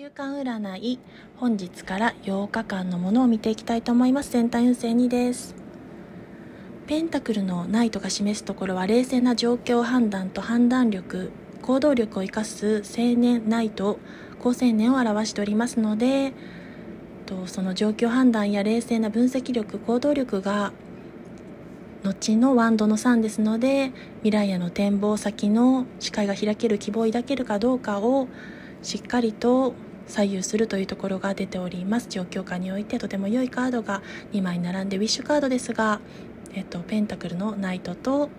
週間占い本日から8日間のものを見ていきたいと思います。全体運勢2です。ペンタクルのナイトが示すところは冷静な状況判断と判断力行動力を生かす青年ナイト高青年を表しておりますのでとその状況判断や冷静な分析力行動力が後のワンドの3ですので未来への展望先の視界が開ける希望を抱けるかどうかをしっかりと左右するというところが出ております。状況下においてとても良いカードが2枚並んでウィッシュカードですが、えっと、ペンタクルのナイトと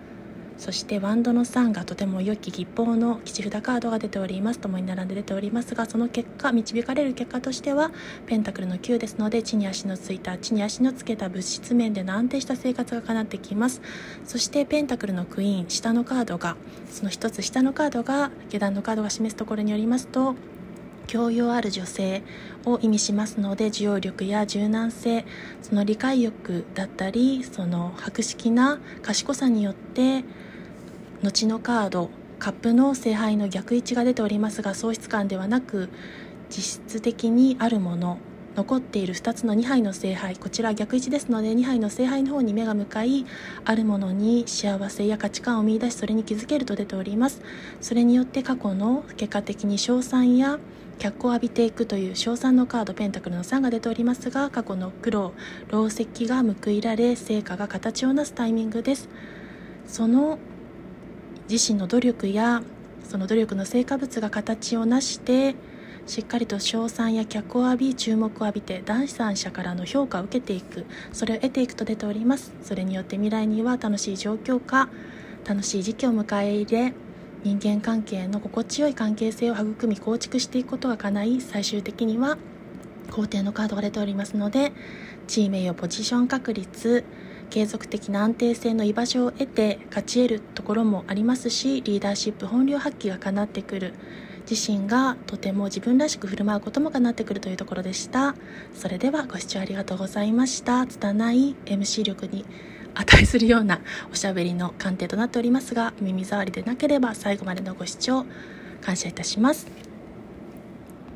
そしてワンドの3がとても良き吉報の吉札カードが出ております。共に並んで出ておりますがその結果導かれる結果としてはペンタクルの9ですので地に足のついた地に足のつけた物質面での安定した生活が叶ってきます。そしてペンタクルのクイーン下のカードがその1つ下のカードが下段のカードが示すところによりますと教養ある女性を意味しますので受容力や柔軟性その理解欲だったりその博識な賢さによって後のカードカップの聖杯の逆位置が出ておりますが喪失感ではなく実質的にあるもの。残っている2つの2杯の聖杯。こちら逆位置ですので2杯の聖杯の方に目が向かいあるものに幸せや価値観を見いだしそれに気づけると出ております。それによって過去の結果的に賞賛や脚光を浴びていくという賞賛のカードペンタクルの3が出ておりますが過去の苦労労石が報いられ成果が形をなすタイミングです。その自身の努力やその努力の成果物が形を成してしっかりと称賛や脚光を浴び注目を浴びて第三者からの評価を受けていく。それを得ていくと出ております。それによって未来には楽しい状況か楽しい時期を迎え入れ人間関係の心地よい関係性を育み構築していくことが叶い最終的には皇帝のカードが出ておりますので地位名誉ポジション確率継続的な安定性の居場所を得て勝ち得るところもありますしリーダーシップ本領発揮がかなってくる。自身がとても自分らしく振る舞うこともかなってくるというところでした。それではご視聴ありがとうございました。拙い MC 力に値するようなおしゃべりの鑑定となっておりますが耳障りでなければ最後までのご視聴感謝いたします。